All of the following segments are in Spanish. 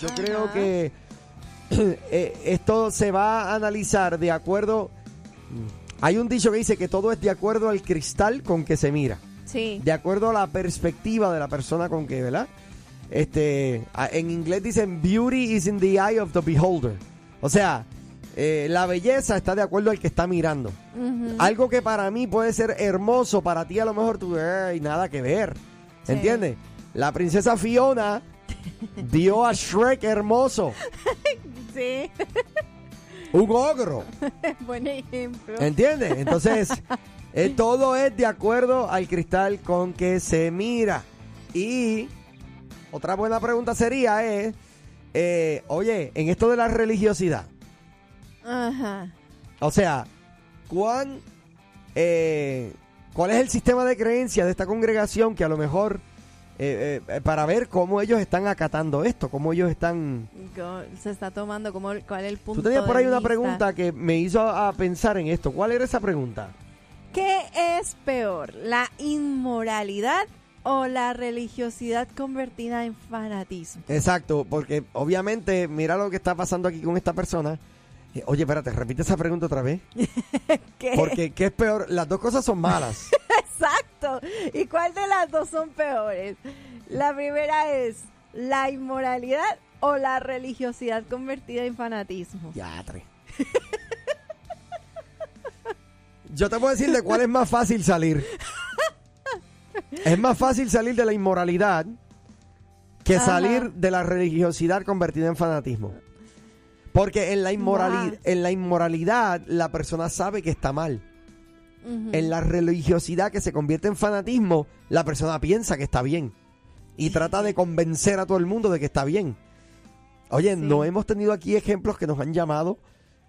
Yo creo que eh, esto se va a analizar de acuerdo. Hay un dicho que dice que todo es de acuerdo al cristal con que se mira. Sí. De acuerdo a la perspectiva de la persona con que, ¿verdad? Este, en inglés dicen beauty is in the eye of the beholder. O sea, eh, la belleza está de acuerdo al que está mirando. Algo que para mí puede ser hermoso, para ti a lo mejor tú, "Ey, nada que ver. Sí. ¿Entiendes? La princesa Fiona vio a Shrek hermoso, Sí. un ogro. Buen ejemplo. ¿Entiendes? Entonces, eh, todo es de acuerdo al cristal con que se mira. Y otra buena pregunta sería es, eh, oye, en esto de la religiosidad, Ajá. o sea, ¿cuán, eh, ¿cuál es el sistema de creencia de esta congregación que a lo mejor, eh, eh, para ver cómo ellos están acatando esto, cómo ellos están... Se está tomando cuál es el punto Tú tenías por ahí una vista. pregunta que me hizo a pensar en esto. ¿Cuál era esa pregunta? ¿Qué es peor, la inmoralidad o la religiosidad convertida en fanatismo? Exacto, porque obviamente, mira lo que está pasando aquí con esta persona. Eh, Oye, espérate, repite esa pregunta otra vez. ¿Qué? Porque, ¿qué es peor? Las dos cosas son malas. Exacto. ¿Y cuál de las dos son peores? La primera es la inmoralidad o la religiosidad convertida en fanatismo. Yatre. Yo te puedo decir de cuál es más fácil salir. Es más fácil salir de la inmoralidad que Ajá. salir de la religiosidad convertida en fanatismo. Porque en la, inmorali- Wow. en la inmoralidad la persona sabe que está mal. En la religiosidad que se convierte en fanatismo, la persona piensa que está bien. Y trata de convencer a todo el mundo de que está bien. Oye, Sí. no hemos tenido aquí ejemplos que nos han llamado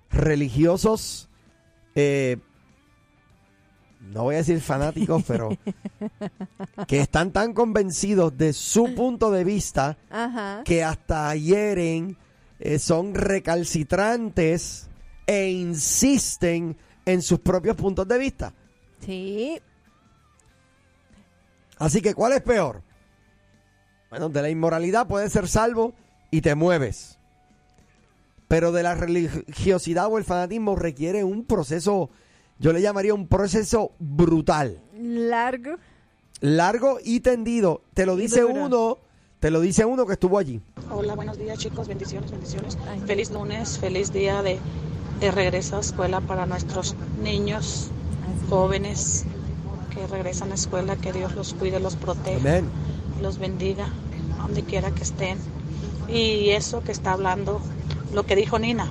religiosos, eh, no voy a decir fanáticos, pero que están tan convencidos de su punto de vista Ajá. que hasta hieren, eh, son recalcitrantes e insisten en sus propios puntos de vista. Sí. Así que, ¿cuál es peor? Bueno, de la inmoralidad puedes ser salvo y te mueves. Pero de la religiosidad o el fanatismo requiere un proceso, yo le llamaría un proceso brutal, Largo. largo y tendido. Te lo Y dice duro. uno, te lo dice uno que estuvo allí. Hola, buenos días chicos, bendiciones, bendiciones. Ay. Feliz lunes, feliz día de, de regreso a escuela para nuestros niños, jóvenes que regresan a escuela, que Dios los cuide, los proteja, Amén. los bendiga, donde quiera que estén. Y eso que está hablando, lo que dijo Nina,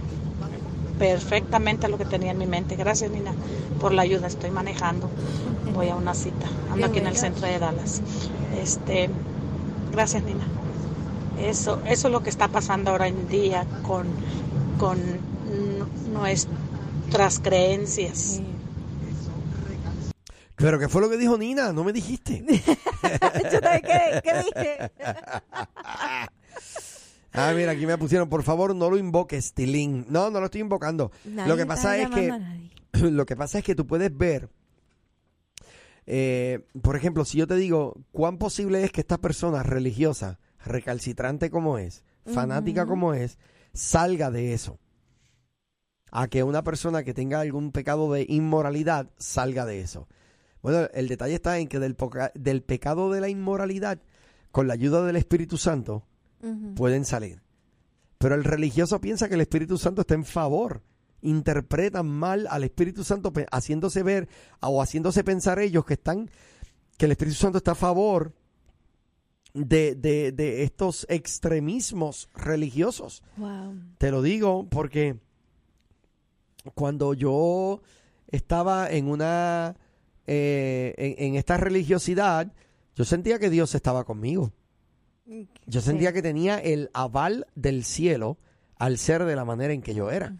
perfectamente lo que tenía en mi mente. Gracias Nina por la ayuda, estoy manejando, voy a una cita, ando aquí en el centro de Dallas. Este, gracias Nina. Eso, eso es lo que está pasando ahora en día con, con nuestras creencias. Sí. Pero ¿qué fue lo que dijo Nina? No me dijiste. Yo también, ¿qué, qué dije? Ah, mira, aquí me pusieron, por favor, no lo invoques, Tilín. No, no lo estoy invocando. Nadie lo que pasa es que lo que pasa es que tú puedes ver, eh, por ejemplo, si yo te digo, ¿cuán posible es que esta persona religiosa, recalcitrante como es, fanática como es, salga de eso? A que una persona que tenga algún pecado de inmoralidad salga de eso. Bueno, el detalle está en que del, poca- del pecado de la inmoralidad, con la ayuda del Espíritu Santo, pueden salir. Pero el religioso piensa que el Espíritu Santo está en favor. Interpretan mal al Espíritu Santo haciéndose ver o haciéndose pensar ellos que están que el Espíritu Santo está a favor de, de- de estos extremismos religiosos. Wow. Te lo digo porque cuando yo estaba en una eh, en, en esta religiosidad, yo sentía que Dios estaba conmigo. Yo sentía Sí. que tenía el aval del cielo al ser de la manera en que yo era.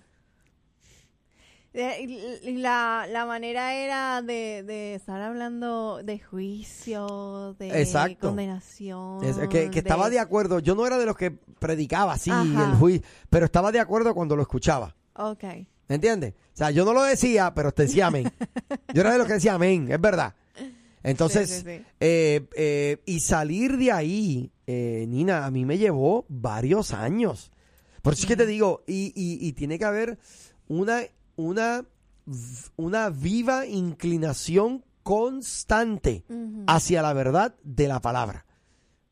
Eh, La, la manera era de, de estar hablando de juicio, de Exacto. condenación. Es- que, que estaba de acuerdo. Yo no era de los que predicaba así, Ajá. el juicio, pero estaba de acuerdo cuando lo escuchaba. Ok. ¿Me entiendes? O sea, yo no lo decía, pero te decía amén. Yo era de los que decía amén, es verdad. Entonces, Sí, sí, sí. eh, eh, y salir de ahí, eh, Nina, a mí me llevó varios años. Por eso es que te digo, y, y- y tiene que haber una, una, una viva inclinación constante hacia la verdad de la palabra.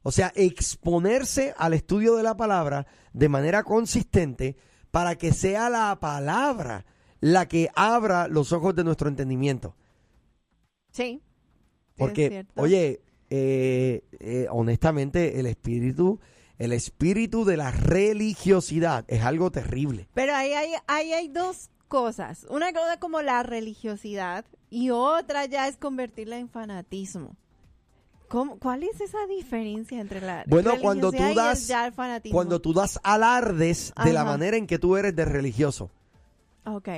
O sea, exponerse al estudio de la palabra de manera consistente para que sea la palabra la que abra los ojos de nuestro entendimiento. Sí. Porque, oye, eh, eh, honestamente, el espíritu, el espíritu de la religiosidad es algo terrible. Pero ahí hay, ahí hay dos cosas. Una cosa como la religiosidad y otra ya es convertirla en fanatismo. ¿Cómo- ¿Cuál es esa diferencia entre la Bueno, cuando tú das-? Cuando tú das alardes de la manera en que tú eres de religioso. Ok.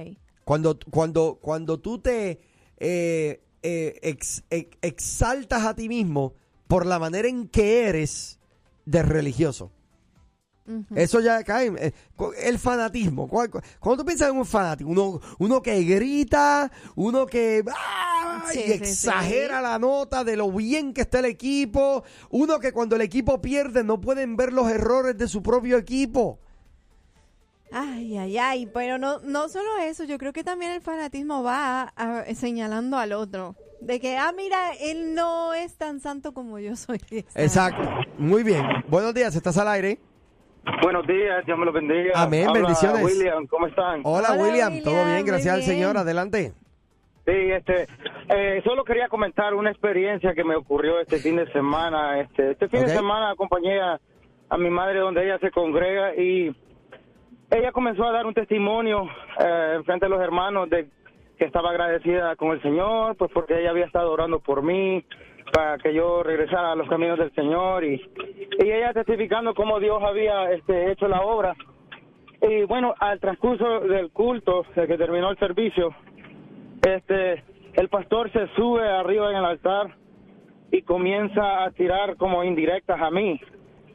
Cuando, cuando, cuando tú te eh, eh, ex- ex- exaltas a ti mismo por la manera en que eres de religioso. Eso ya cae. eh, el fanatismo. cu- cu- Cuando tú piensas en un fanático, uno, uno que grita, uno que ¡ah! Sí, y sí, exagera sí. la nota de lo bien que está el equipo, uno que cuando el equipo pierde no pueden ver los errores de su propio equipo. Ay, ay, ay, pero no, no solo eso, yo creo que también el fanatismo va a- señalando al otro. De que, ah, mira, él no es tan santo como yo soy. Exacto. Muy bien. Buenos días, estás al aire. Buenos días, Dios me lo bendiga. Amén, Habla bendiciones. William, ¿cómo están? Hola, Hola, William. William, ¿Todo bien? Gracias al bien. Señor. Adelante. Sí, este, eh, solo quería comentar una experiencia que me ocurrió este fin de semana. Este, este fin de semana acompañé a, a mi madre donde ella se congrega y ella comenzó a dar un testimonio eh, en frente de los hermanos de que estaba agradecida con el Señor, pues porque ella había estado orando por mí para que yo regresara a los caminos del Señor y, y ella testificando cómo Dios había este, hecho la obra. Y bueno, al transcurso del culto, de que terminó el servicio, este, el pastor se sube arriba en el altar y comienza a tirar como indirectas a mí.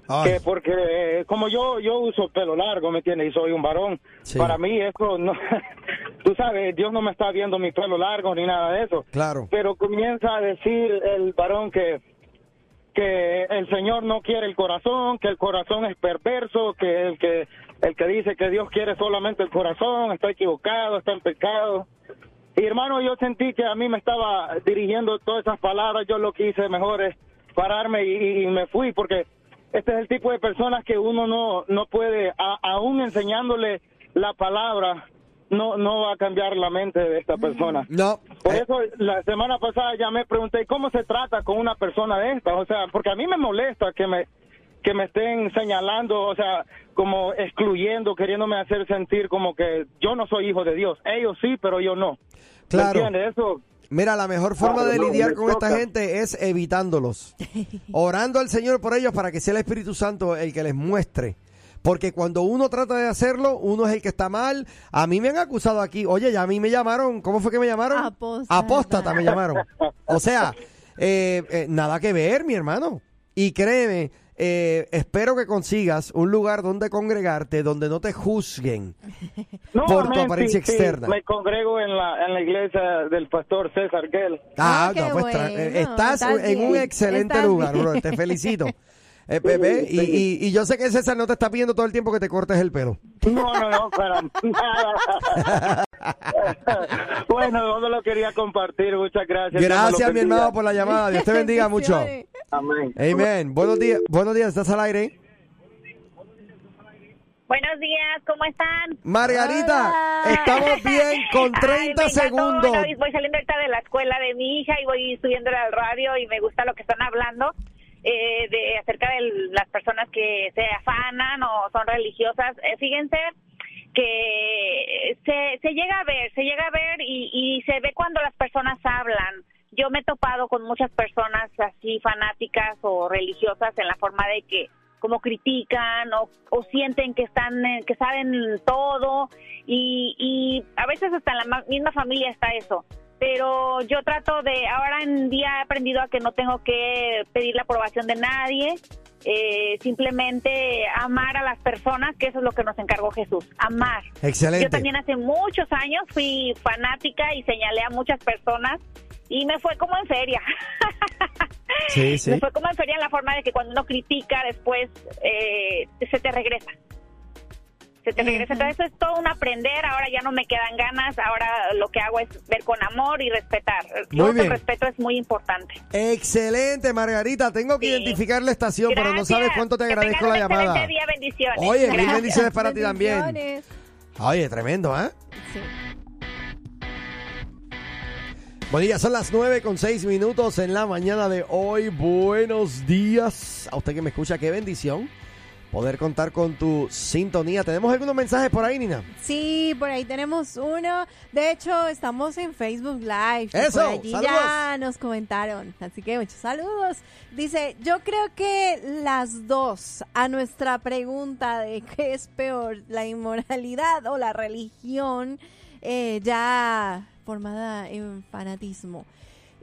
Ay, Que porque eh, como yo yo uso pelo largo, ¿me entiendes? Y soy un varón. Sí. Para mí eso no... Tú sabes, Dios no me está viendo mi pelo largo ni nada de eso. claro. Pero comienza a decir el varón que que el Señor no quiere el corazón, que el corazón es perverso, que el que el que dice que Dios quiere solamente el corazón está equivocado, está en pecado. Y hermano, yo sentí que a mí me estaba dirigiendo todas esas palabras, yo lo que hice mejor es pararme y, y me fui porque este es el tipo de personas que uno no no puede a- aún enseñándole la palabra no no va a cambiar la mente de esta persona. No. Por eso la semana pasada ya me pregunté cómo se trata con una persona de esta, o sea, porque a mí me molesta que me que me estén señalando, o sea, como excluyendo, queriéndome hacer sentir como que yo no soy hijo de Dios. Ellos sí, pero yo no. ¿Me Claro. entiendes? Eso Mira, la mejor forma de no, lidiar con esta gente es evitándolos. Orando al Señor por ellos para que sea el Espíritu Santo el que les muestre. Porque cuando uno trata de hacerlo, uno es el que está mal. A mí me han acusado aquí. Oye, ya a mí me llamaron. ¿Cómo fue que me llamaron? Apóstata. Apóstata me llamaron. O sea, eh, eh, nada que ver, mi hermano. Y créeme, eh, espero que consigas un lugar donde congregarte, donde no te juzguen. no, Por tu apariencia sí, sí, externa. me congrego en la en la iglesia del pastor César Gell. Ah, Ah, no, pues eh, bueno, estás estás en un excelente lugar, bro. Te felicito. Eh, bebé, y, y- y yo sé que César no te está pidiendo todo el tiempo que te cortes el pelo. No, no, no, para nada. bueno, no lo quería compartir. Muchas gracias. Gracias, mi hermano, por la llamada. Dios te bendiga mucho. Amén. Amén. Buenos días, buenos días, ¿estás al aire? Buenos días, ¿cómo están? Margarita, Hola. estamos bien con 30 Ay, segundos. Bueno, voy saliendo ahorita de la escuela de mi hija y voy subiéndole al radio y me gusta lo que están hablando eh, de acerca de las personas que se afanan o son religiosas. Eh, fíjense que se, se llega a ver, se llega a ver y, y se ve cuando las personas hablan. Yo me he topado con muchas personas así fanáticas o religiosas en la forma de que como critican o, o sienten que están eh, que saben todo y, y a veces hasta en la ma- misma familia está eso pero yo trato de ahora en día he aprendido a que no tengo que pedir la aprobación de nadie eh, simplemente amar a las personas que eso es lo que nos encargó Jesús amar Excelente. yo también hace muchos años fui fanática y señalé a muchas personas y me fue como en feria. Sí, sí. Me fue como en feria en la forma de que cuando uno critica después eh, se te regresa. Se te regresa. Entonces eso es todo un aprender. Ahora ya no me quedan ganas. Ahora lo que hago es ver con amor y respetar. Bien. El respeto es muy importante. Excelente, Margarita. Tengo que Sí. identificar la estación, pero no sabes cuánto te Que agradezco la llamada. día. Bendiciones. Oye, mil bendiciones para ti también. Bendiciones. Oye, tremendo, ¿eh? Sí. Buen día, son las 9 con 6 minutos en la mañana de hoy. Buenos días. A usted que me escucha, qué bendición poder contar con tu sintonía. ¿Tenemos algunos mensajes por ahí, Nina? Sí, por ahí tenemos uno. De hecho, estamos en Facebook Live. ¡Eso! Por allí ya nos comentaron. Así que muchos saludos. Dice, yo creo que las dos, a nuestra pregunta de qué es peor, la inmoralidad o la religión, eh, ya formada en fanatismo.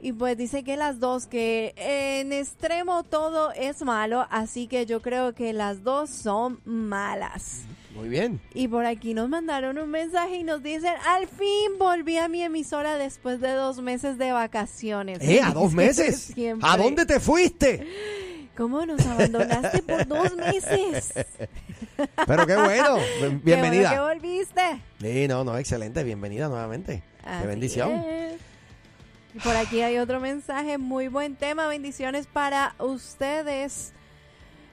Y pues dice que las dos, que en extremo todo es malo, así que yo creo que las dos son malas. Muy bien. Y por aquí nos mandaron un mensaje y nos dicen, al fin volví a mi emisora después de dos meses de vacaciones. ¿Eh? ¿A dos meses? ¿A dónde te fuiste? ¿Cómo nos abandonaste por dos meses? Pero qué bueno. Bien- Qué bueno Bienvenida. que volviste. Sí, no, no, excelente. Bienvenida nuevamente. Así Qué bendición. es. Y por aquí hay otro mensaje, muy buen tema, bendiciones para ustedes.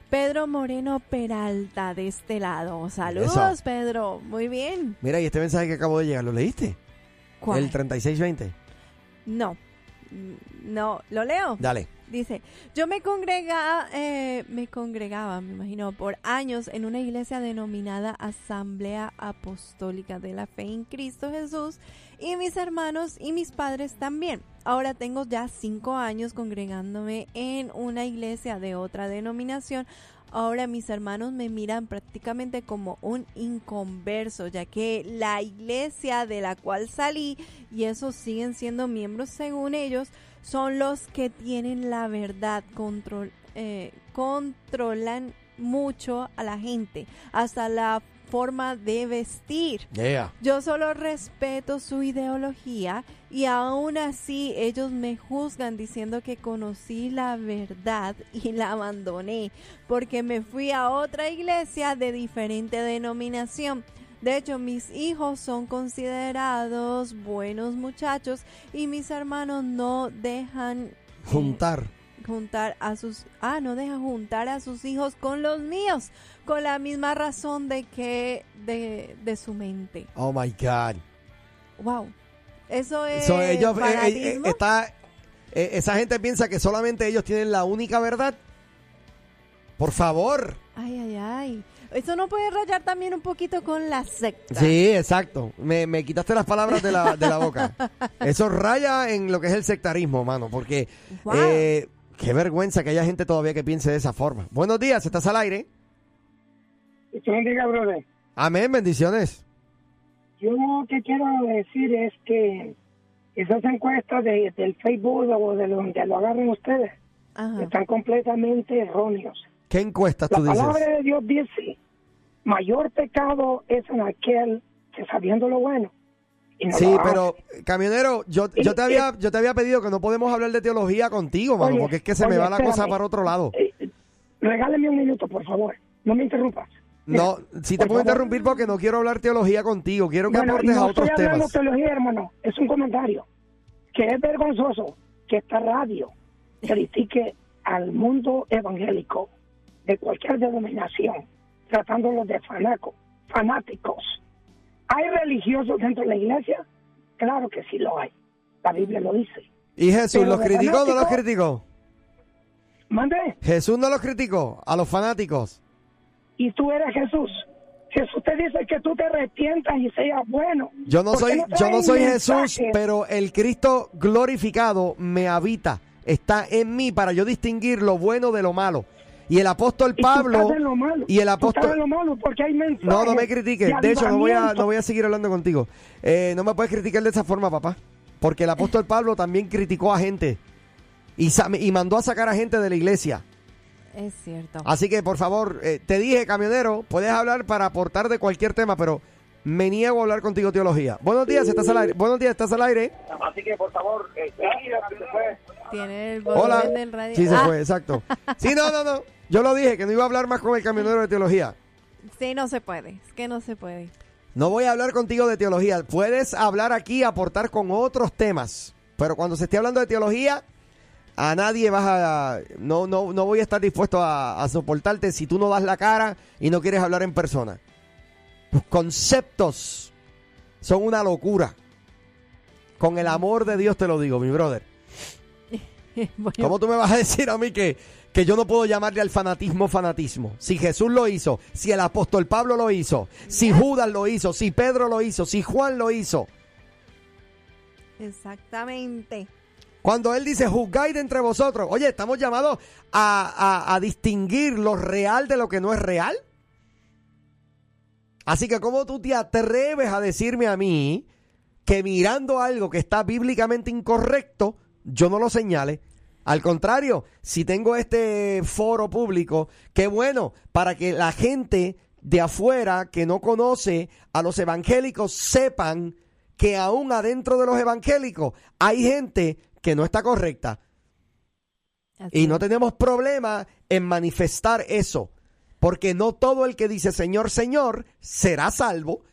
Pedro Moreno Peralta de este lado. Saludos, Eso. Pedro. Muy bien. Mira, y este mensaje que acabo de llegar, ¿lo leíste? ¿Cuál? El 3620. No. No, ¿lo leo? Dale. Dice, yo me congregaba, eh, me congregaba, me imagino, por años en una iglesia denominada Asamblea Apostólica de la Fe en Cristo Jesús y mis hermanos y mis padres también. Ahora tengo ya cinco años congregándome en una iglesia de otra denominación. Ahora mis hermanos me miran prácticamente como un inconverso, ya que la iglesia de la cual salí y esos siguen siendo miembros según ellos, son los que tienen la verdad, control, eh, controlan mucho a la gente, hasta la forma de vestir. Yeah. Yo solo respeto su ideología y aún así ellos me juzgan diciendo que conocí la verdad y la abandoné porque me fui a otra iglesia de diferente denominación. De hecho, mis hijos son considerados buenos muchachos y mis hermanos no dejan Juntar. juntar a sus ah no deja juntar a sus hijos con los míos con la misma razón de que de, de su mente Oh my God. wow eso es So, ellos, eh, eh, eh, está, eh, esa gente piensa que solamente ellos tienen la única verdad. Por favor. ay ay ay eso no puede rayar también un poquito con la secta Sí, exacto. Me, me quitaste las palabras de la, de la boca. Eso raya en lo que es el sectarismo, mano, porque Wow. eh, qué vergüenza que haya gente todavía que piense de esa forma. Buenos días, ¿estás al aire? Bendiga, brother. Amén, bendiciones. Yo lo que quiero decir es que esas encuestas de, del Facebook o de donde lo agarren ustedes Ajá. están completamente erróneos. ¿Qué encuestas La tú dices? palabra de Dios dice, mayor pecado es en aquel que sabiendo lo bueno. y no Sí, lo pero camionero, yo, yo te había yo te había pedido que no podemos hablar de teología contigo, mano, Oye, porque es que se me va la cosa para otro lado. Eh, regáleme un minuto, por favor. No me interrumpas. No, si te puedo interrumpir porque no quiero hablar teología contigo, quiero que Bueno, aportes a no otros estoy hablando temas. teología, hermano. Es un comentario. Que es vergonzoso que esta radio critique al mundo evangélico de cualquier denominación, tratándolos de fanaco, fanáticos. ¿Hay religiosos dentro de la iglesia? Claro que sí lo hay. La Biblia lo dice. ¿Y Jesús los criticó o no los criticó? Mande, Jesús no los criticó a los fanáticos. Y tú eres Jesús. Jesús te dice que tú te arrepientas y seas bueno. Yo no ¿Por qué soy, yo no soy Jesús, pero el Cristo glorificado me habita, está en mí para yo distinguir lo bueno de lo malo. Y el apóstol Y tú Pablo estás en lo malo. y el Tú apóstol estás en lo malo porque hay mensajes No, no me critiques. de De hecho, no voy a no voy a seguir hablando contigo. Eh, no me puedes criticar de esa forma, papá, porque el apóstol Pablo también criticó a gente y y mandó a sacar a gente de la iglesia. Es cierto. Así que, por favor, eh, te dije, camionero, puedes hablar para aportar de cualquier tema, pero me niego a hablar contigo teología. Buenos días, estás al aire. Buenos días, estás al aire. Así que, por favor, eh, Tiene el Hola. volumen del radio. Sí, se Ah, fue, exacto. Sí, no, no, no. Yo lo dije, que no iba a hablar más con el camionero de teología. Sí, no se puede. Es que no se puede. No voy a hablar contigo de teología. Puedes hablar aquí, aportar con otros temas. Pero cuando se esté hablando de teología, a nadie vas a... No, no, no voy a estar dispuesto a, a soportarte si tú no das la cara y no quieres hablar en persona. Tus conceptos son una locura. Con el amor de Dios te lo digo, mi brother. Bueno, ¿Cómo tú me vas a decir a mí que, que yo no puedo llamarle al fanatismo fanatismo? Si Jesús lo hizo, si el apóstol Pablo lo hizo, si Judas lo hizo, si Pedro lo hizo, si Juan lo hizo. Exactamente. Cuando él dice, juzgáis de entre vosotros. Oye, estamos llamados a, a- a distinguir lo real de lo que no es real. Así que, ¿cómo tú te atreves a decirme a mí que mirando algo que está bíblicamente incorrecto, yo no lo señale? Al contrario, si tengo este foro público, qué bueno, para que la gente de afuera que no conoce a los evangélicos sepan que aún adentro de los evangélicos hay gente que no está correcta. Así Y no tenemos problema en manifestar eso. Porque no todo el que dice Señor, Señor será salvo.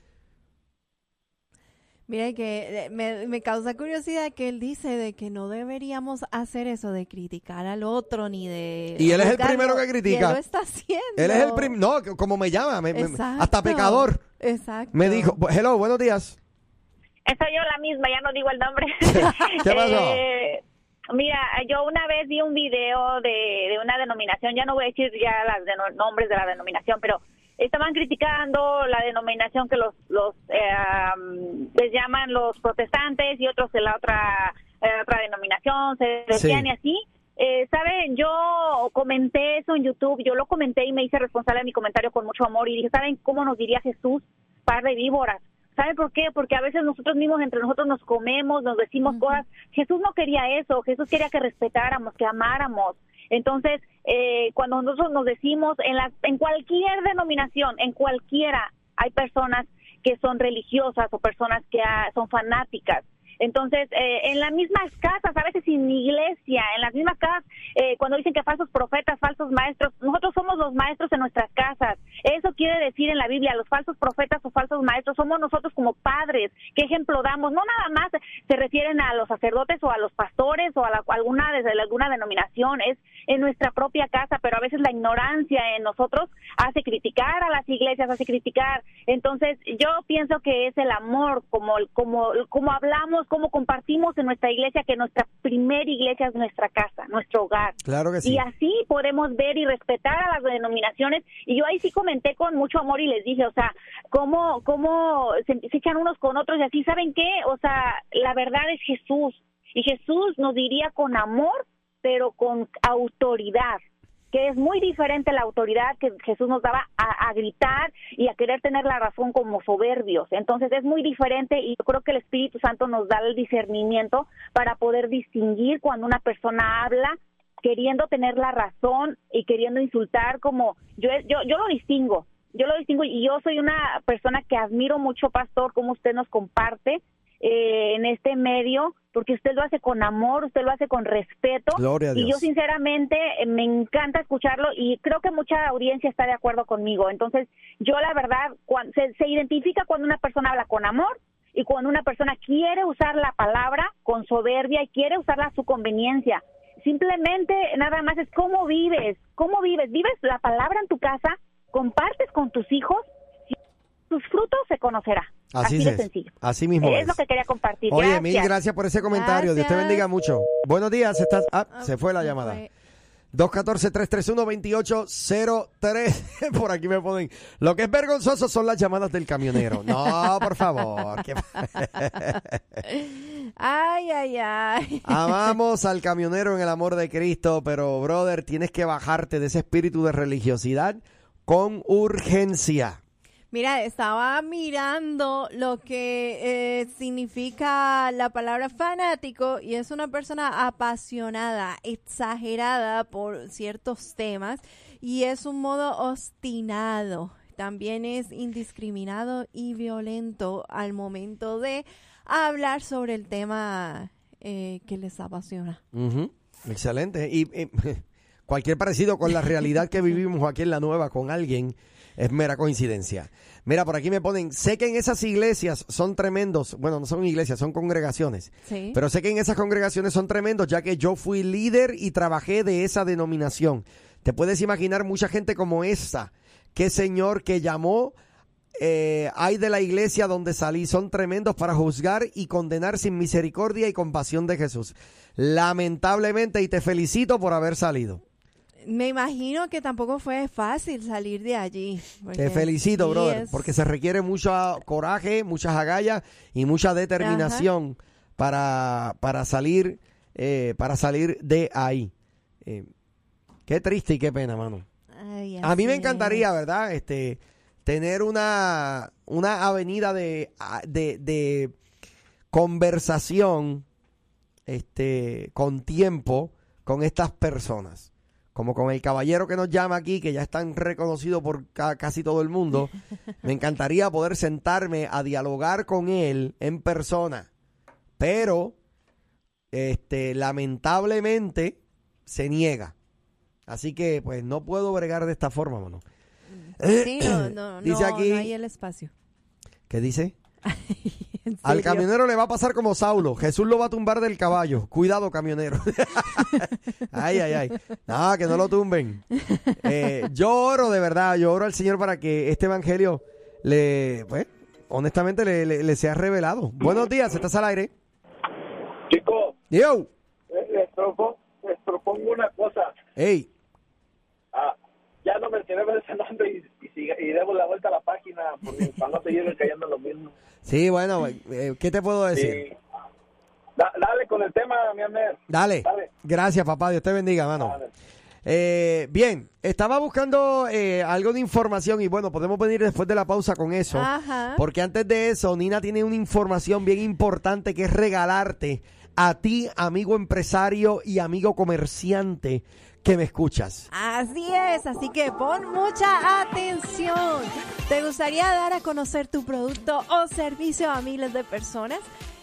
Mira que eh, me, me causa curiosidad que él dice de que no deberíamos hacer eso de criticar al otro ni de Y él es el primero que Y critica. él lo está haciendo. Él es el primero, no, como me llama, me- hasta pecador. Exacto. Me dijo, hello, buenos días. Soy yo la misma, ya no digo el nombre. ¿Qué pasó? Eh, mira, yo una vez vi un video de, de una denominación, ya no voy a decir ya los nombres de la denominación, pero estaban criticando la denominación que los, los eh, les llaman los protestantes y otros de la otra, eh, otra denominación, se decían Sí. y así. Eh, ¿Saben? Yo comenté eso en YouTube, yo lo comenté y me hice responsable de mi comentario con mucho amor y dije, ¿saben cómo nos diría Jesús? Par de víboras. ¿Saben por qué? Porque a veces nosotros mismos entre nosotros nos comemos, nos decimos cosas. Jesús no quería eso, Jesús quería que respetáramos, que amáramos. Entonces, eh, cuando nosotros nos decimos, en, la, en cualquier denominación, en cualquiera, hay personas que son religiosas o personas que ah, son fanáticas. Entonces, eh, en las mismas casas, a veces sin iglesia, en las mismas casas, eh, cuando dicen que falsos profetas, falsos maestros, nosotros somos los maestros en nuestras casas. Eso quiere decir en la Biblia, los falsos profetas o falsos maestros somos nosotros como padres. ¿Qué ejemplo damos? No nada más se refieren a los sacerdotes o a los pastores o a, la- alguna de alguna denominación, es en nuestra propia casa, pero a veces la ignorancia en nosotros hace criticar a las iglesias, hace criticar. Entonces, yo pienso que es el amor, como, como, como hablamos, como compartimos en nuestra iglesia, que nuestra primera iglesia es nuestra casa, nuestro hogar. Claro que sí. Y así podemos ver y respetar a las denominaciones. Y yo ahí sí comenté con mucho amor y les dije, o sea, cómo, cómo se, se echan unos con otros y así, ¿saben qué? O sea, la verdad es Jesús. Y Jesús nos diría con amor, pero con autoridad que es muy diferente la autoridad que Jesús nos daba a, gritar y a querer tener la razón como soberbios. Entonces es muy diferente y yo creo que el Espíritu Santo nos da el discernimiento para poder distinguir cuando una persona habla queriendo tener la razón y queriendo insultar como yo yo yo lo distingo yo lo distingo y yo soy una persona que admiro mucho pastor como usted nos comparte eh, en este medio porque usted lo hace con amor usted lo hace con respeto. Gloria a y yo Dios. sinceramente eh, me encanta escucharlo y creo que mucha audiencia está de acuerdo conmigo. Entonces yo la verdad cuan- se, se identifica cuando una persona habla con amor y cuando una persona quiere usar la palabra con soberbia y quiere usarla a su conveniencia. Simplemente nada más es cómo vives, cómo vives, vives la palabra en tu casa, compartes con tus hijos, y tus frutos se conocerá. Así, Así, de es. sencillo. Así mismo es, es. lo que quería compartir. Oye, Gracias. mil gracias por ese comentario. Dios te bendiga mucho. Buenos días. Estás... Ah, Ah, se fue la llamada. fue. 214-331-2803. Por aquí me ponen. Lo que es vergonzoso son las llamadas del camionero. No, por favor. ¿Qué- Ay, ay, ay. Amamos al camionero en el amor de Cristo, pero brother, tienes que bajarte de ese espíritu de religiosidad con urgencia. Mira, estaba mirando lo que eh, significa la palabra fanático y es una persona apasionada, exagerada por ciertos temas y es un modo obstinado. También es indiscriminado y violento al momento de hablar sobre el tema eh, que les apasiona. Ujú, Excelente. Y eh, cualquier parecido con la realidad que vivimos aquí en la nueva con alguien es mera coincidencia. Mira, por aquí me ponen, sé que en esas iglesias son tremendos, bueno, no son iglesias, son congregaciones, Sí. pero sé que en esas congregaciones son tremendos ya que yo fui líder y trabajé de esa denominación. Te puedes imaginar mucha gente como esta, qué señor que llamó, eh, hay de la iglesia donde salí, son tremendos para juzgar y condenar sin misericordia y compasión de Jesús. Lamentablemente, y te felicito por haber salido. Me imagino que tampoco fue fácil salir de allí. Te felicito, brother, es- porque se requiere mucho coraje, muchas agallas y mucha determinación para, para salir eh, para salir de ahí. Eh, qué triste y qué pena, mano. Ay, A mí me encantaría. ¿verdad? Este, tener una, una avenida de, de, de conversación este, con tiempo con estas personas. Como con el caballero que nos llama aquí, que ya están reconocidos por ca- casi todo el mundo. Me encantaría poder sentarme a dialogar con él en persona. Pero, este, lamentablemente, se niega. Así que, pues, no puedo bregar de esta forma, mano. Sí, no, no, Dice no, aquí- no hay el espacio. ¿Qué dice? ¿En Al camionero le va a pasar como Saulo. Jesús lo va a tumbar del caballo. Cuidado, camionero. ay, ay, ay. No, que no lo tumben. Eh, yo oro de verdad, yo oro al Señor para que este evangelio le, pues, honestamente le, le- le sea revelado. Buenos días, estás al aire. Chicos, Yo, les, les propongo, les propongo una cosa. hey, Ah, ya no mencionemos ese nombre y, y, y demos la vuelta a la página porque para no seguir cayendo en. Sí, bueno, eh, ¿qué te puedo decir? Sí. Da- dale con el tema, mi Amer. Dale. Dale. Gracias, papá. Dios te bendiga, mano. Dale. Eh, bien, estaba buscando eh, algo de información y bueno, podemos venir después de la pausa con eso. Ajá. Porque antes de eso, Nina tiene una información bien importante que es regalarte a ti, amigo empresario y amigo comerciante que me escuchas. Así es, así que pon mucha atención. ¿Te gustaría dar a conocer tu producto o servicio a miles de personas?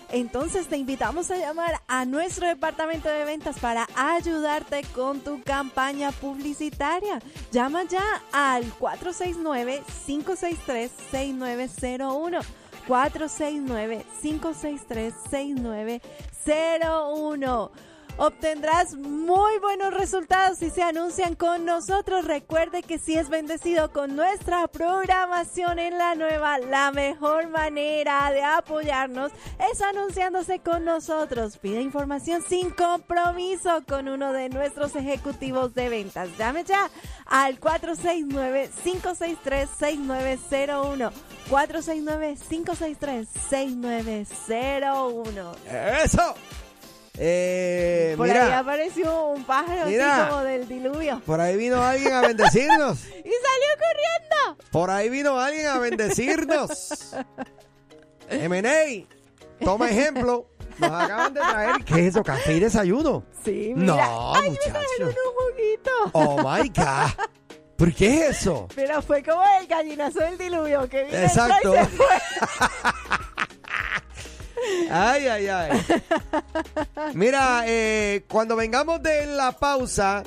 Entonces te invitamos a llamar a nuestro departamento de ventas para ayudarte con tu campaña publicitaria. Llama ya al 469-563-6901. 469-563-6901. Obtendrás muy buenos resultados si se anuncian con nosotros. Recuerde que si es bendecido con nuestra programación en la nueva, la mejor manera de apoyarnos es anunciándose con nosotros. Pide información sin compromiso con uno de nuestros ejecutivos de ventas. Llame ya al 469-563-6901. 469-563-6901. ¡Eso! Eh, Por ahí apareció un pájaro Mira. así como del diluvio. por ahí vino alguien a bendecirnos. Y salió corriendo. Por ahí vino alguien a bendecirnos. M&A, toma ejemplo. Nos acaban de traer, ¿qué es eso? Café y desayuno. Sí, No, mira. Ay, me muchacho. trajeron un juguito. Oh my God. ¿Por qué es eso? Pero fue como el gallinazo del diluvio que vino Exacto. y se fue. Ay, ay, ay. Mira, eh, cuando vengamos de la pausa,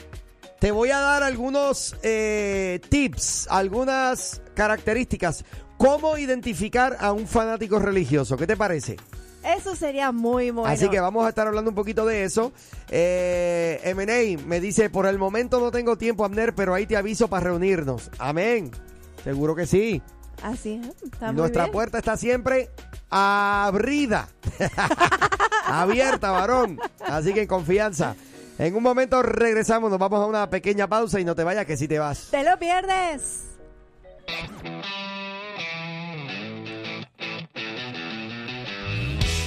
te voy a dar algunos eh, tips, algunas características. ¿Cómo identificar a un fanático religioso? ¿Qué te parece? Eso sería muy bueno. Así que vamos a estar hablando un poquito de eso. Eh, me dice, por el momento no tengo tiempo, Abner, pero ahí te aviso para reunirnos. Amén. Seguro que sí. Así muy Nuestra bien. puerta está siempre abrida. Abierta, varón. Así que en confianza. En un momento regresamos, nos vamos a una pequeña pausa y no te vayas que si te vas. Te lo pierdes.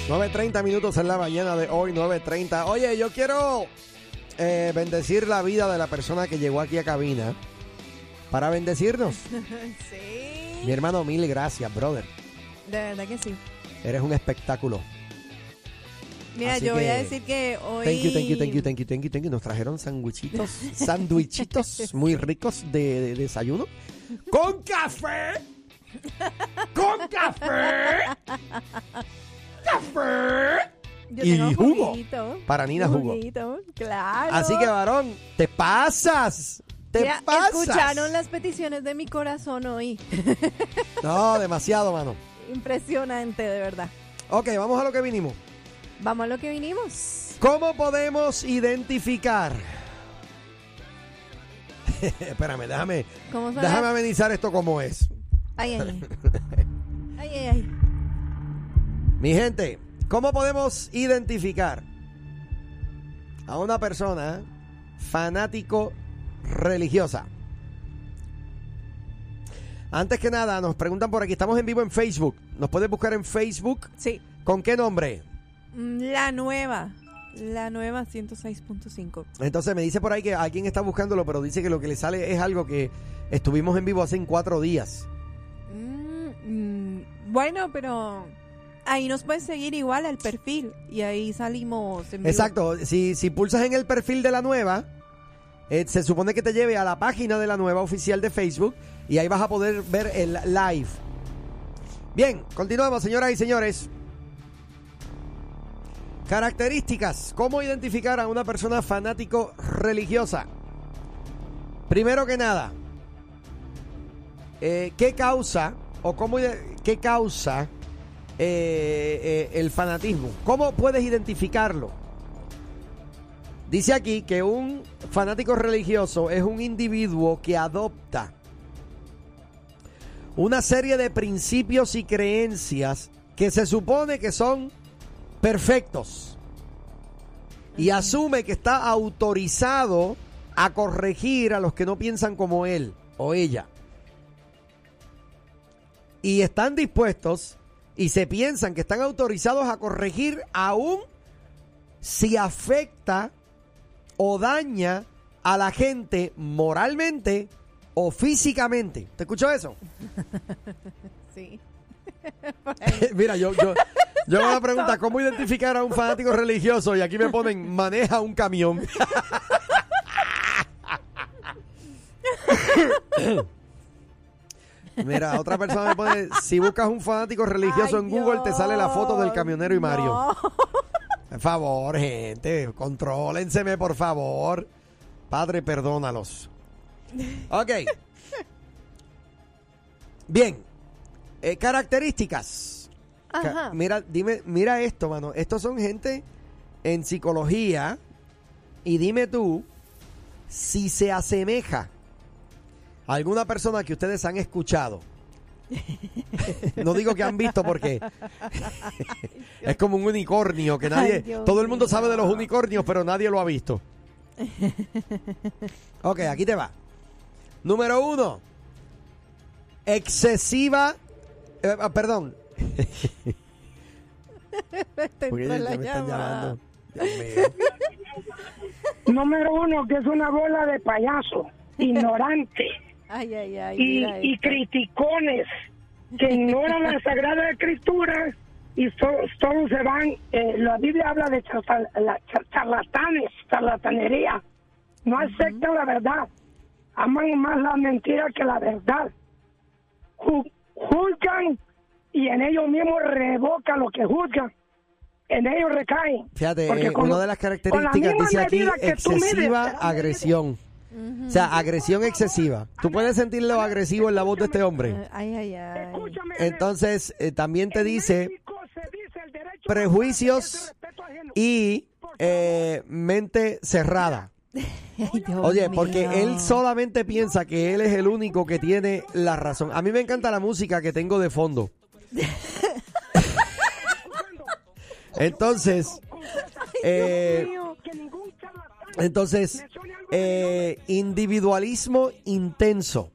9.30 minutos en la mañana de hoy, 9.30. Oye, yo quiero eh, bendecir la vida de la persona que llegó aquí a cabina para bendecirnos. sí. Mi hermano, mil gracias, brother. De verdad que sí. Eres un espectáculo. Mira, Así yo voy a decir que hoy. Thank you, thank you, thank you, thank you, thank you, thank you. Nos trajeron sandwichitos, sandwichitos muy ricos de, de desayuno. ¡Con café! ¡Con café! ¡Café! Yo y tengo jugo. juguito. Para Nina, jugo. Juguito, Claro. Así que, varón, te pasas. Te Mira, pasas. escucharon las peticiones de mi corazón hoy. No, demasiado, mano. Impresionante, de verdad. Ok, vamos a lo que vinimos. Vamos a lo que vinimos. ¿Cómo podemos identificar? Espérame, déjame, ¿Cómo son déjame amenizar esto como es. Ay, ay, ay. ay, ay, ay. Mi gente, ¿cómo podemos identificar a una persona fanático religiosa? Antes que nada, nos preguntan por aquí, estamos en vivo en Facebook. ¿Nos puedes buscar en Facebook? Sí. ¿Con qué nombre? Mm, La nueva. La nueva 106.5. Entonces me dice por ahí que alguien está buscándolo, pero dice que lo que le sale es algo que estuvimos en vivo hace en cuatro días. Mm, mm, bueno, pero ahí nos puedes seguir igual al perfil y ahí salimos en vivo. Exacto, si, si pulsas en el perfil de la nueva, eh, se supone que te lleve a la página de la nueva oficial de Facebook y ahí vas a poder ver el live. Bien, continuamos, señoras y señores. Características. ¿Cómo identificar a una persona fanático religiosa? Primero que nada, eh, ¿qué causa o cómo qué causa eh, eh, el fanatismo? ¿Cómo puedes identificarlo? Dice aquí que un fanático religioso es un individuo que adopta una serie de principios y creencias que se supone que son perfectos y asume que está autorizado a corregir a los que no piensan como él o ella. Y están dispuestos y se piensan que están autorizados a corregir aún si afecta o daña a la gente moralmente o físicamente. ¿Te escuchó eso? Sí. Mira, yo, yo, yo me pregunta cómo identificar a un fanático religioso y aquí me ponen maneja un camión. Mira, otra persona me pone, si buscas un fanático religioso Ay, en Google te sale la foto del camionero y Mario. no. Por favor, gente, contrólenseme, por favor. Padre, perdónalos. Ok. Bien. Eh, características. Ajá. Mira, dime, mira esto, mano. Estos son gente en psicología. Y dime tú si se asemeja a alguna persona que ustedes han escuchado. no digo que han visto porque es como un unicornio que nadie, Ay, todo el mundo sabe de los unicornios, pero nadie lo ha visto. Ok, aquí te va. Número uno, excesiva, eh, ah, perdón, porque entró ya la me están llamada. llamando. Dios mío. Número uno, que es una bola de payaso, ignorante Ay, ay, ay. y, criticones que ignoran la Sagrada Escritura y so- solo se van. eh, la Biblia habla de charla- la- char- charlatanes, charlatanería. No aceptan la verdad. Aman más la mentira que la verdad. Ju- juzgan y en ellos mismos revocan lo que juzgan. En ellos recaen. Fíjate, eh, con una de las la características dice aquí mides, excesiva agresión. O sea, agresión excesiva. ¿Tú puedes sentir lo agresivo en la voz de este hombre? Ay, ay, ay. Escúchame, Entonces, eh, también te dice prejuicios y eh, mente cerrada. Ay, Oye, porque mío. él solamente piensa que él es el único que tiene la razón. A mí me encanta la música que tengo de fondo. Entonces, eh, entonces, eh, individualismo intenso.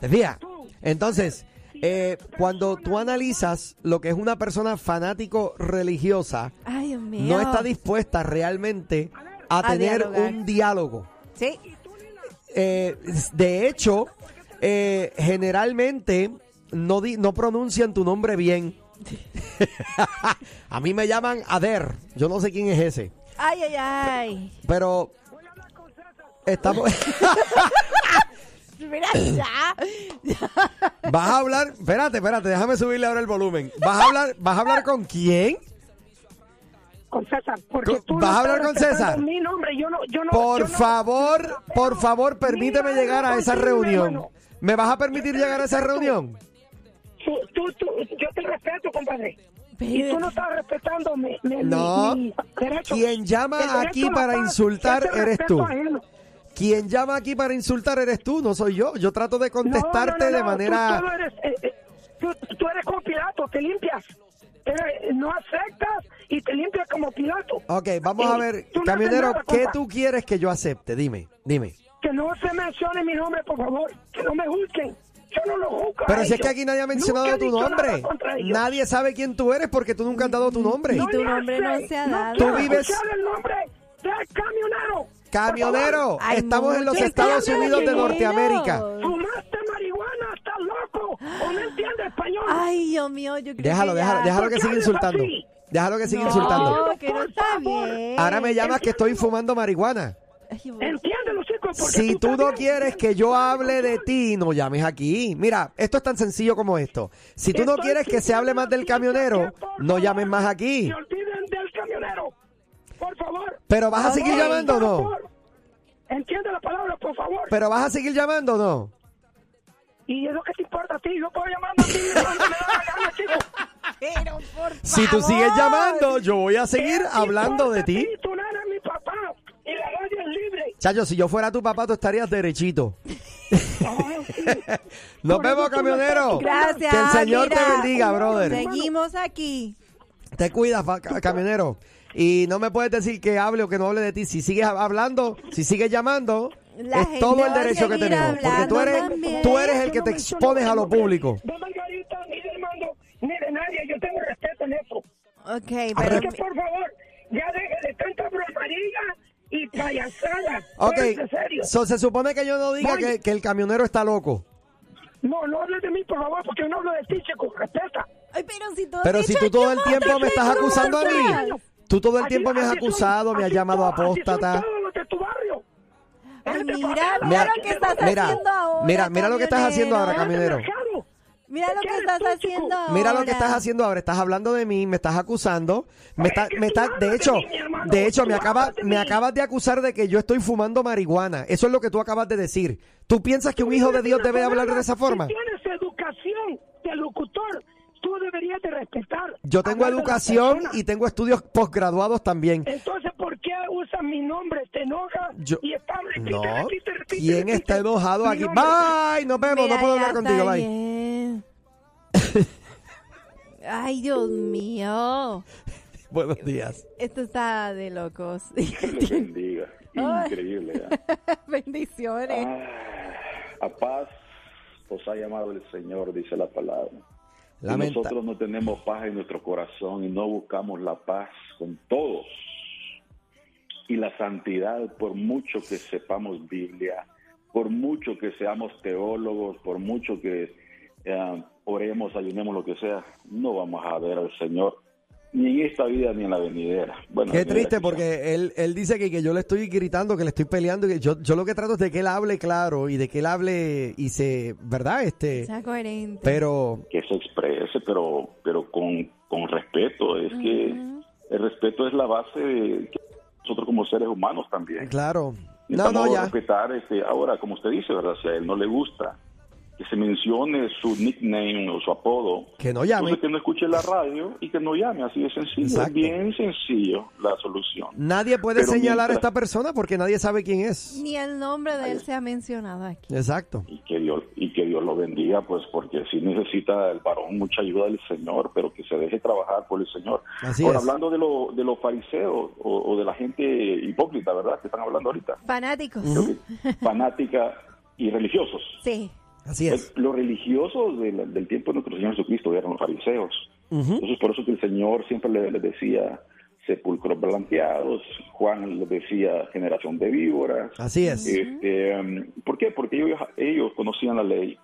¿Te fijas? Entonces, eh, cuando tú analizas lo que es una persona fanático religiosa, Ay, Dios mío. no está dispuesta realmente a, A tener dialogar. un diálogo. Sí. Eh, de hecho, eh, generalmente no, di- no pronuncian tu nombre bien. a mí me llaman Ader. Yo no sé quién es ese. Ay, ay, ay. Pero estamos. Mira, ya. Vas a hablar. Espérate, espérate, déjame subirle ahora el volumen. ¿Vas a hablar, vas a hablar con quién? Con César, porque Con- tú ¿vas a no hablar estás con César? Mi nombre, yo no, yo no, Por yo no- favor, por favor, permíteme Mira, llegar a esa reunión. hermano. ¿Me vas a permitir llegar a esa reunión? Tú, tú, tú- yo te respeto, compadre. Y tú no estás respetando mi, mi, No. mi derecho. Quien llama aquí a para paz, insultar eres tú. Quien llama aquí para insultar eres tú, no soy yo. Yo trato de No, contestarte no, no, de manera... Tú, tú eres, eh, eh, tú- tú eres como Pilato, te limpias. Eres- no aceptas y te limpias como Pilato. Ok, vamos a ver, no camionero, nada, ¿qué tú quieres que yo acepte? Dime, dime. Que no se mencione mi nombre, por favor. Que no me juzguen. Yo no lo juzgo. a Pero si es que aquí nadie ha mencionado Nunca tu nombre. Nadie sabe quién tú eres porque tú nunca has dado tu nombre. Y tu nombre no se ha dado. Tú vives- el nombre del camionero. Camionero, estamos en los Estados Unidos de. Norteamérica. Fumaste marihuana, estás loco. O no entiendes español. Ay, Dios mío, yo creo Déjalo, que déjalo, ya. déjalo ¿Por que siga insultando. Déjalo que siga no, insultando. que no está bien. Ahora me llamas que estoy fumando marihuana. Ay, bueno. Entiéndelo, chicos. porque Si tú no quieres que yo hable de ti, no llames aquí. Mira, esto es tan sencillo como esto. Si tú no Estoy quieres que se hable más del camionero, que, por no favor, llames más aquí. Se olviden del camionero. Por favor. Pero vas a seguir llamando o Por no. favor. Entiende la palabra, por favor. Pero vas a seguir llamando o no. Y es lo que te importa a ti. Yo puedo llamar a ti. Pero por Si tú favor. sigues llamando, yo voy a seguir ¿Qué hablando de ti. Tú no eres mi papá. Y la radio es libre. Chacho, si yo fuera tu papá, tú estarías derechito. Nos Por eso vemos, camionero. Gracias. Que el Señor te mira, bendiga, brother. Seguimos aquí. Te cuidas, fa- ca- camionero. Y no me puedes decir que hable o que no hable de ti. Si sigues hablando, si sigues llamando, La es gente todo el derecho que tenemos. Porque tú eres, también. tú eres el que no te expones a lo público. De Margarita, ni de Armando, ni de nadie. Yo tengo respeto en eso. Ok, Así pero que, por favor, ya deje de tanta bromarilla y payasada. Ok, serio. so, se supone que yo no diga que, que el camionero está loco. No, no hables de mí, por favor, porque yo no hablo de ti, chico. Respeta. Ay, pero si tú Pero si tú todo el tiempo me estás no, no, acusando a no, mí, no. tú todo el Así- tiempo me has acusado, me has llamado apóstata. Mira, mira lo que estás mira, haciendo ahora. mira, mira lo que estás haciendo ahora, camionero. Mira lo ¿Qué que estás haciendo ahora. Mira lo que estás haciendo ahora, estás hablando de mí, me estás acusando, me está, me está, de hecho, de hecho me acabas, me acabas de acusar de que yo estoy fumando marihuana. Eso es lo que tú acabas de decir. ¿Tú piensas que un hijo de Dios debe hablar de esa forma? Tienes educación de locutor, tú deberías de respetar. Yo tengo educación y tengo estudios posgraduados también. Entonces, ¿por qué usas mi nombre? ¿Te enojas? Yo- y está, repite, No. repite, repite, ¿Quién repite. está enojado Mi aquí? nombre. Bye, nos vemos, Mira, no puedo ya hablar contigo, está bye. bien. Ay, Dios mío. Buenos días. Esto está de locos. Les bendiga. Ay. Increíble. ¿eh? Bendiciones. A paz os ha llamado el Señor, dice la palabra. Lamenta- nosotros no tenemos paz en nuestro corazón y no buscamos la paz con todos. Y la santidad, por mucho que sepamos Biblia, por mucho que seamos teólogos, por mucho que eh, oremos, ayunemos, lo que sea, no vamos a ver al Señor ni en esta vida ni en la venidera. Bueno, Qué triste porque él, él dice que, que yo le estoy gritando, que le estoy peleando. que yo, yo lo que trato es de que él hable claro y de que él hable y se, ¿verdad? Este, Sea coherente. pero que se exprese, pero pero con, con respeto. Es que el respeto es la base de nosotros como seres humanos también. claro. No, no, ya. respetar, este, ahora, como usted dice, ¿verdad? Si a él no le gusta que se mencione su nickname o su apodo, Que no llame. entonces que no escuche la radio y que no llame, así de sencillo. Exacto. Es bien sencillo la solución. Nadie puede Pero señalar a esta persona porque nadie sabe quién es. Ni el nombre de él se ha mencionado aquí. Exacto. y que Dios y que Dios lo bendiga pues porque si necesita el varón mucha ayuda del Señor pero que se deje trabajar por el Señor Así ahora es. hablando de lo, de los fariseos o, o de la gente hipócrita verdad que están hablando ahorita Fanáticos. Que fanática y religiosos Sí. Así es. Los religiosos del, del tiempo de nuestro Señor Jesucristo eran los fariseos. Ujú. Entonces, por eso que el Señor siempre le- les decía sepulcros blanqueados, Juan les decía generación de víboras. Así es. Este, um, ¿Por qué? Porque ellos, ellos conocían la ley.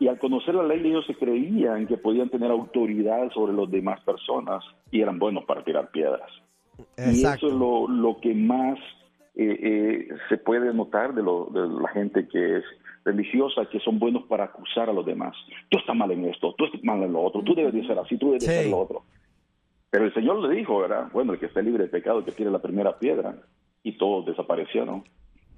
Y al conocer la ley, ellos se creían que podían tener autoridad sobre las demás personas y eran buenos para tirar piedras. Y eso es lo, lo que más eh, eh, se puede notar de, lo- de la gente que es religiosa, que son buenos para acusar a los demás. Tú estás mal en esto, tú estás mal en lo otro, tú debes de ser así, tú debes de Sí. ser lo otro. Pero el Señor le dijo, ¿verdad? Bueno, el que esté libre de pecado, que tire la primera piedra. Y todos desaparecieron.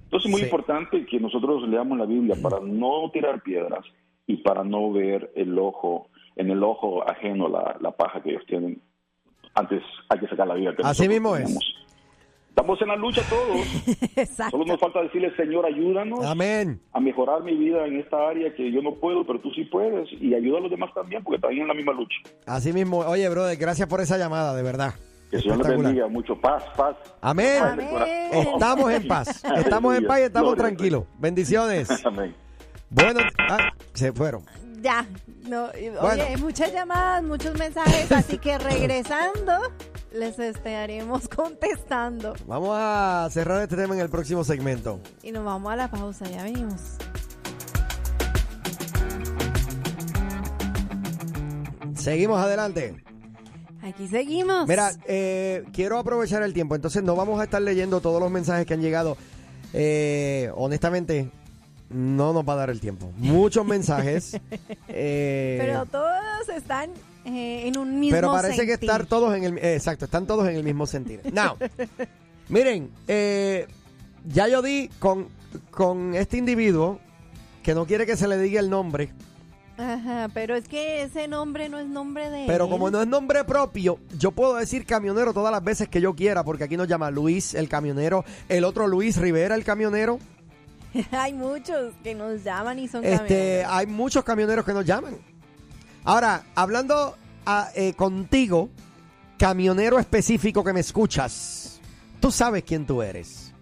Entonces es muy Sí. importante que nosotros leamos la Biblia para no tirar piedras y para no ver el ojo, en el ojo ajeno la, la paja que ellos tienen. Antes hay que sacar la vida que Así mismo es. Estamos en la lucha todos. Exacto. Solo nos falta decirle, Señor, ayúdanos Amén. a mejorar mi vida en esta área que yo no puedo, pero tú sí puedes. Y ayuda a los demás también, porque también en la misma lucha. Así mismo. Oye, brother, gracias por esa llamada, de verdad. Que Señor les bendiga. Mucho paz, paz. Amén. Estamos en paz. Estamos en paz y estamos Gloria. tranquilos. Bendiciones. Amén. Bueno, ah, se fueron. Ya. No, Bueno. Oye, muchas llamadas, muchos mensajes, así que regresando les estaremos contestando. Vamos a cerrar este tema en el próximo segmento. Y nos vamos a la pausa, ya venimos. Seguimos adelante. Aquí seguimos. Mira, eh, quiero aprovechar el tiempo, entonces no vamos a estar leyendo todos los mensajes que han llegado. Eh, honestamente, no nos va a dar el tiempo. Muchos mensajes. eh, Pero todos están eh, en un mismo pero parece que estar todos en el eh, exacto, están todos en el mismo sentir. Now, miren, eh, ya yo di con, con este individuo que no quiere que se le diga el nombre, Ajá, pero es que ese nombre no es nombre de pero él. como no es nombre propio, yo puedo decir camionero todas las veces que yo quiera, porque aquí nos llama Luis el camionero, el otro Luis Rivera el camionero. Hay muchos que nos llaman y son Este, camioneros. hay muchos camioneros que nos llaman. Ahora, hablando a- eh, contigo, camionero específico que me escuchas, tú sabes quién tú eres.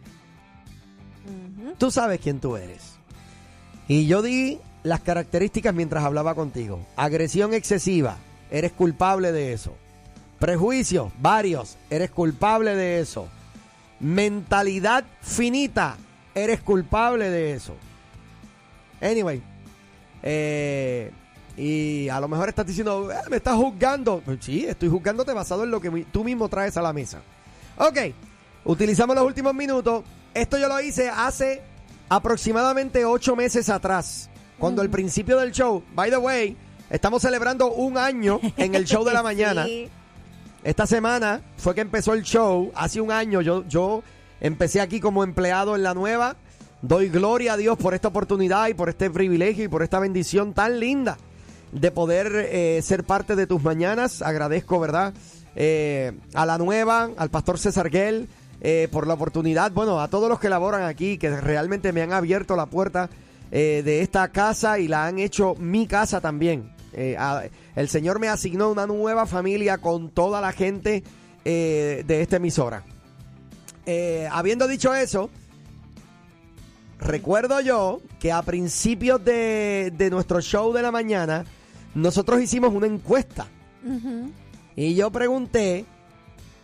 Tú sabes quién tú eres. Y yo di las características mientras hablaba contigo. Agresión excesiva, eres culpable de eso. Prejuicios, varios, eres culpable de eso. Mentalidad finita, eres culpable de eso. Anyway, eh, y a lo mejor estás diciendo, "Ah, me estás juzgando. Pues sí, estoy juzgándote basado en lo que tú mismo traes a la mesa. Ok, utilizamos los últimos minutos. Esto yo lo hice hace aproximadamente ocho meses atrás, cuando al principio del show, by the way, estamos celebrando un año en el show de la mañana. Sí. Esta semana fue que empezó el show. Hace un año yo, yo empecé aquí como empleado en la nueva. Doy gloria a Dios por esta oportunidad y por este privilegio y por esta bendición tan linda de poder eh, ser parte de tus mañanas. Agradezco, ¿verdad? Eh, a la nueva, al pastor César Guel, eh, por la oportunidad. Bueno, a todos los que laboran aquí, que realmente me han abierto la puerta de esta casa y la han hecho mi casa también. El Señor me asignó una nueva familia con toda la gente de esta emisora. Habiendo dicho eso, recuerdo yo que a principios de, de nuestro show de la mañana, nosotros hicimos una encuesta. Y yo pregunté,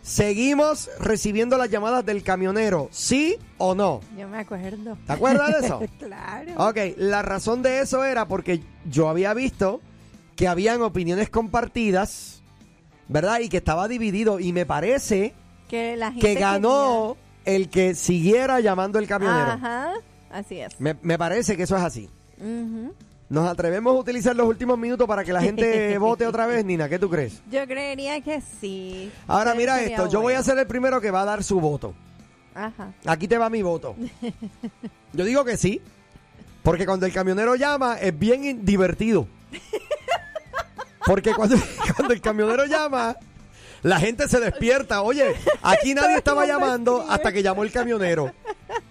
¿seguimos recibiendo las llamadas del camionero? ¿Sí o no? Yo me acuerdo. ¿Te acuerdas de eso? claro. Ok, la razón de eso era porque yo había visto que habían opiniones compartidas, ¿verdad? Y que estaba dividido. Y me parece Que la gente que ganó el que siguiera llamando el camionero. Ajá, así es. Me, me parece que eso es así. Ujú. ¿Nos atrevemos a utilizar los últimos minutos para que la gente vote otra vez, Nina? ¿Qué tú crees? Yo creería que sí. Ahora mira esto, yo voy a ser el primero que va a dar su voto. Ajá. Aquí te va mi voto. Yo digo que sí, porque cuando el camionero llama es bien divertido. Porque cuando, cuando el camionero llama, la gente se despierta. Oye, aquí nadie estaba llamando hasta que llamó el camionero.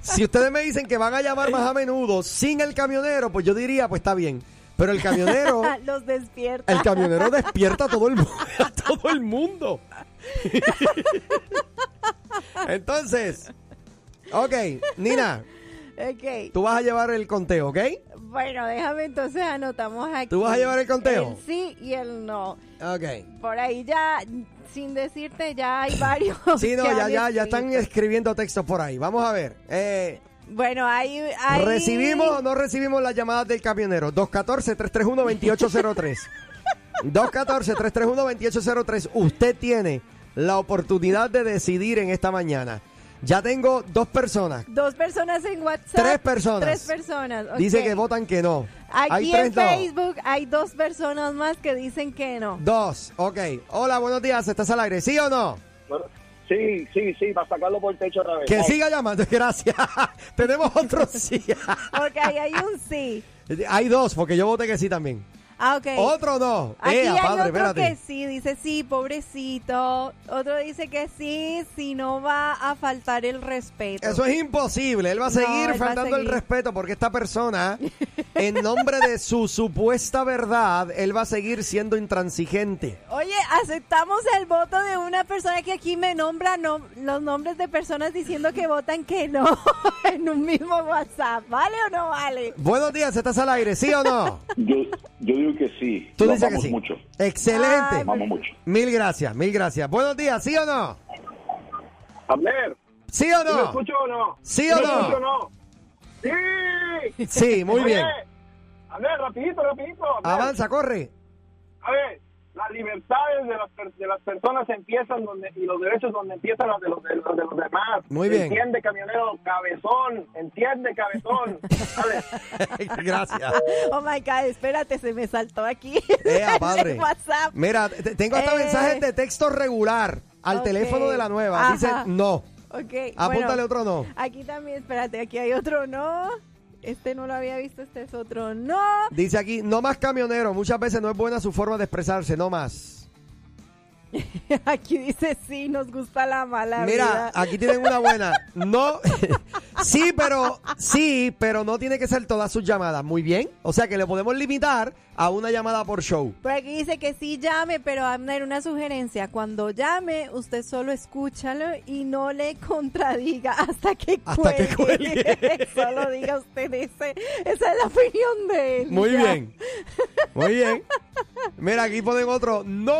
Si ustedes me dicen que van a llamar más a menudo sin el camionero, pues yo diría, pues está bien. Pero el camionero, Los despierta. el camionero despierta a todo el, a todo el mundo. Entonces, ok, Nina, Ok. Tú vas a llevar el conteo, ¿ok? Bueno, déjame entonces anotamos aquí. ¿Tú vas a llevar el conteo? El sí y el no. Ok. Por ahí ya, sin decirte, ya hay varios. Sí, no, ya, ya, ya están escribiendo textos por ahí. Vamos a ver. Eh, Bueno, hay, hay... ¿Recibimos o no recibimos las llamadas del camionero? 214-331-2803. 214-331-2803. Usted tiene la oportunidad de decidir en esta mañana. Ya tengo dos personas. Dos personas en WhatsApp. Tres personas. Tres personas. ok. Dice que votan que no. Aquí Hay en. Facebook hay dos personas más que dicen que no. Dos. Ok. Hola, buenos días. ¿Estás al aire? ¿Sí o no? Sí, sí, sí, para sacarlo por el techo otra vez. Que siga llamando. Gracias. Tenemos otro sí. Ok, hay un sí. Hay dos, porque yo voté que sí también. Ah, ok. Otro no. Aquí Ea, hay padre, otro espérate. que sí, dice sí, pobrecito. Otro dice que sí, si no va a faltar el respeto. Eso es imposible. Él va a No, seguir a faltando el respeto porque esta persona, en nombre de su supuesta verdad, él va a seguir siendo intransigente. Oye, aceptamos el voto de una persona que aquí me nombra no- los nombres de personas diciendo que votan que no en un mismo WhatsApp. ¿Vale o no vale? Buenos días, ¿estás al aire? ¿Sí o no? Yo, yo digo que sí. Tú Lo dices que amamos sí. mucho. Excelente. Ay, Amamos mucho. Mil gracias, mil gracias. Buenos días, ¿sí o no? Abner, ¿Sí o ¿sí ¿me no? escucho o no? ¿Sí o ¿Me no? escucho o no? ¡Sí! Sí, muy Oye, bien. Abner, rapidito, rapidito. Abner. Avanza, corre. A ver, las libertades de las, per- de las personas empiezan donde y los derechos donde empiezan los de los, de los, de los demás. Muy bien. Entiende, camionero, cabezón. Entiende, cabezón. Gracias. Oh my God, espérate, se me saltó aquí. Ea, padre. WhatsApp. Mira, te- tengo hasta Eh. mensajes de texto regular al teléfono de la nueva. Dice Ajá. no. Ok. Apúntale bueno, otro no. Aquí también, espérate, aquí hay otro no. Este no lo había visto, este es otro no. Dice aquí, no más camionero. Muchas veces no es buena su forma de expresarse, no más. Aquí dice sí, nos gusta la mala Mira, vida. aquí tienen una buena. No, sí, pero sí, pero no tiene que ser todas sus llamadas. Muy bien. O sea que le podemos limitar a una llamada por show. Por aquí dice que sí llame, pero Abner, una sugerencia. Cuando llame, usted solo escúchalo y no le contradiga hasta que Hasta que cuelgue. cuelgue. solo diga usted ese. Esa es la opinión de él. Muy ya. bien. Muy bien. Mira, aquí ponen otro. No,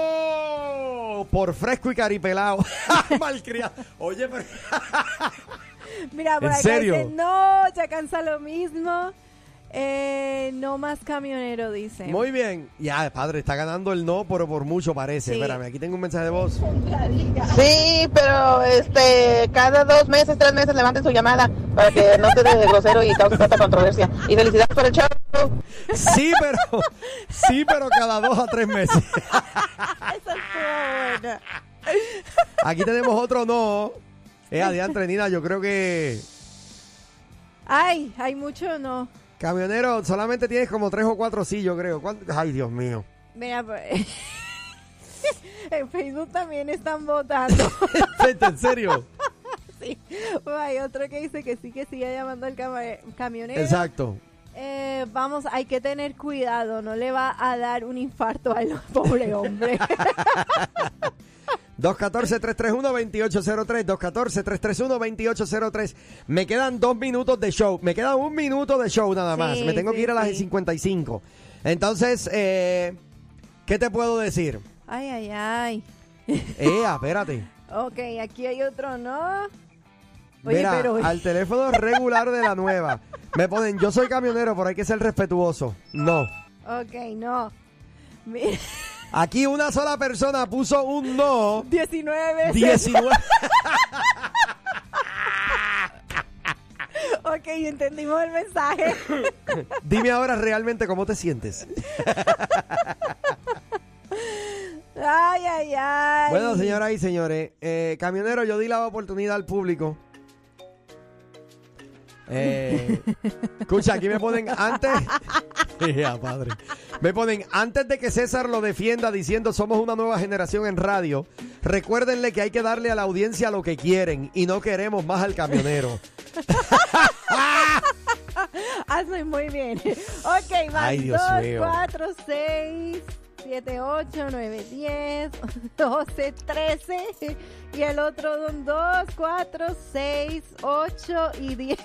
por fresco y caripelado. Malcriado. Oye, pero Mira, por ¿En acá serio? no, ya cansa lo mismo. Eh, no más camionero, dice. muy bien. Ya, padre, está ganando el no, pero por mucho parece. Sí. Espérame, aquí tengo un mensaje de voz. Sí, pero este, cada dos meses, tres meses levanten su llamada para que no se de grosero y cause tanta controversia. Y felicidades por el show. Sí, pero sí, pero cada dos a tres meses. Esa estuvo buena. Aquí tenemos otro no. Eh, adiantre, Nina, yo creo que Ay, hay mucho no. Camionero solamente tienes como tres o cuatro sí, yo creo. ¿Cuánto? Ay, Dios mío. Mira, pues, en Facebook también están votando. ¿En serio? sí. Hay otro que dice que sí, que sigue llamando al camionero. Exacto. Eh, vamos, hay que tener cuidado, no le va a dar un infarto al pobre hombre. 214-331-2803, 214-331-2803. Me quedan dos minutos de show. Me queda un minuto de show nada más. Sí, Me tengo que ir a las sí. 55. Entonces, eh, ¿qué te puedo decir? ay, ay, ay. Eh, espérate. Ok, aquí hay otro, ¿no? Oye, Mira, pero... al teléfono regular de la nueva. Me ponen, yo soy camionero, pero hay que ser respetuoso. No. Ok, no. Mira, Aquí una sola persona puso un no. 19 veces. 19. Ok, entendimos el mensaje. Dime ahora realmente cómo te sientes. Ay, ay, ay. Bueno, señoras y señores, eh, camionero, yo di la oportunidad al público. Eh, escucha, aquí me ponen antes. Ya, padre. Me ponen antes de que César lo defienda diciendo somos una nueva generación en radio. Recuérdenle que hay que darle a la audiencia lo que quieren y no queremos más al camionero. Hace muy bien. Ok, Ay, Dios 2, mío. 4, 6, 8, 9, 10, 12, 13. Y el otro son 2, 4, 6, 8 y 10.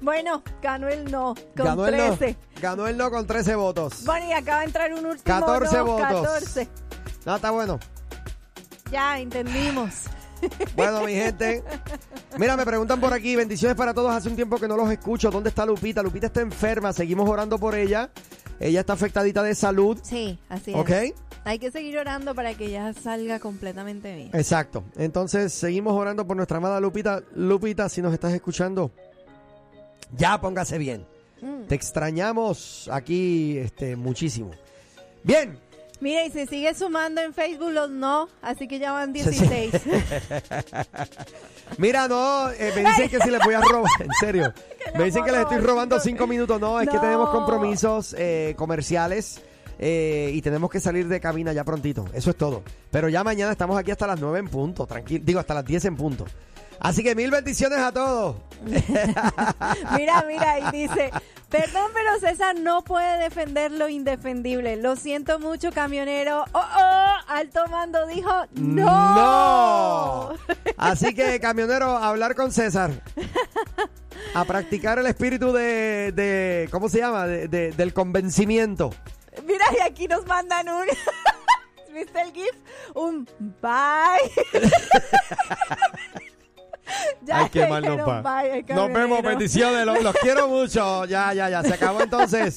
Bueno, ganó el no con Ganó el 13. no. Ganó el no con 13 votos. Bueno, y acaba de entrar un último 14 no, votos. 14. No, está bueno. Ya, entendimos. Bueno, mi gente. Mira, me preguntan por aquí, bendiciones para todos. Hace un tiempo que no los escucho. ¿Dónde está Lupita? Lupita está enferma, seguimos orando por ella. Ella está afectadita de salud. Sí, así ¿Ok? es. Hay que seguir orando para que ya salga completamente bien. Exacto. Entonces, seguimos orando por nuestra amada Lupita. Lupita, si nos estás escuchando, ya póngase bien. Mm. Te extrañamos aquí este, muchísimo. Bien. Mira, y se sigue sumando en Facebook los no, así que ya van Sí, sí. 16. Mira, no, eh, me dicen que si les voy a robar, en serio. Me dicen que les estoy robando cinco minutos. No, es que tenemos compromisos eh, comerciales eh, y tenemos que salir de cabina ya prontito. Eso es todo. Pero ya mañana estamos aquí hasta las 9 en punto, tranquilo. Digo, hasta las 10 en punto. Así que mil bendiciones a todos. mira, mira, y dice, perdón, pero César no puede defender lo indefendible. Lo siento mucho, camionero. Oh, oh, alto mando dijo, no. ¡No! Así que, camionero, a hablar con César. A practicar el espíritu de, de ¿cómo se llama? De- de- del convencimiento. Mira, y aquí nos mandan un... ¿Viste el GIF? Un bye. Ya Ay, qué mal nos va. bye Nos vemos, bendiciones, los, los quiero mucho. Ya, ya, ya, se acabó entonces.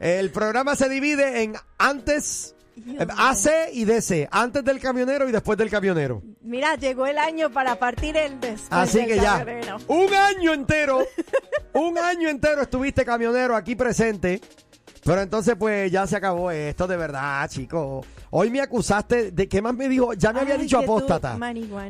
El programa se divide en antes, eh, AC y DC, antes del camionero y después del camionero. Mira, llegó el año para partir el después Así del que ya, camionero. un año entero, un año entero estuviste camionero aquí presente. Pero entonces pues ya se acabó esto de verdad, chicos. Hoy me acusaste de qué más me dijo, ya me había Ay, dicho que tú, apóstata.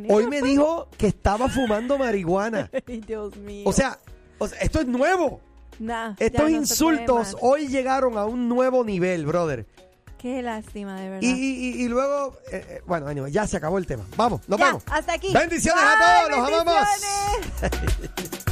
Hoy me dijo que estaba fumando marihuana. Dios mío. O sea, o sea, esto es nuevo. Nah, Estos no insultos hoy llegaron a un nuevo nivel, brother. Qué lástima, de verdad. Y, y- y- luego, eh, eh, bueno, anyway, ya se acabó el tema. Vamos, nos Ya, vemos. hasta aquí. Bendiciones a todos, los amamos.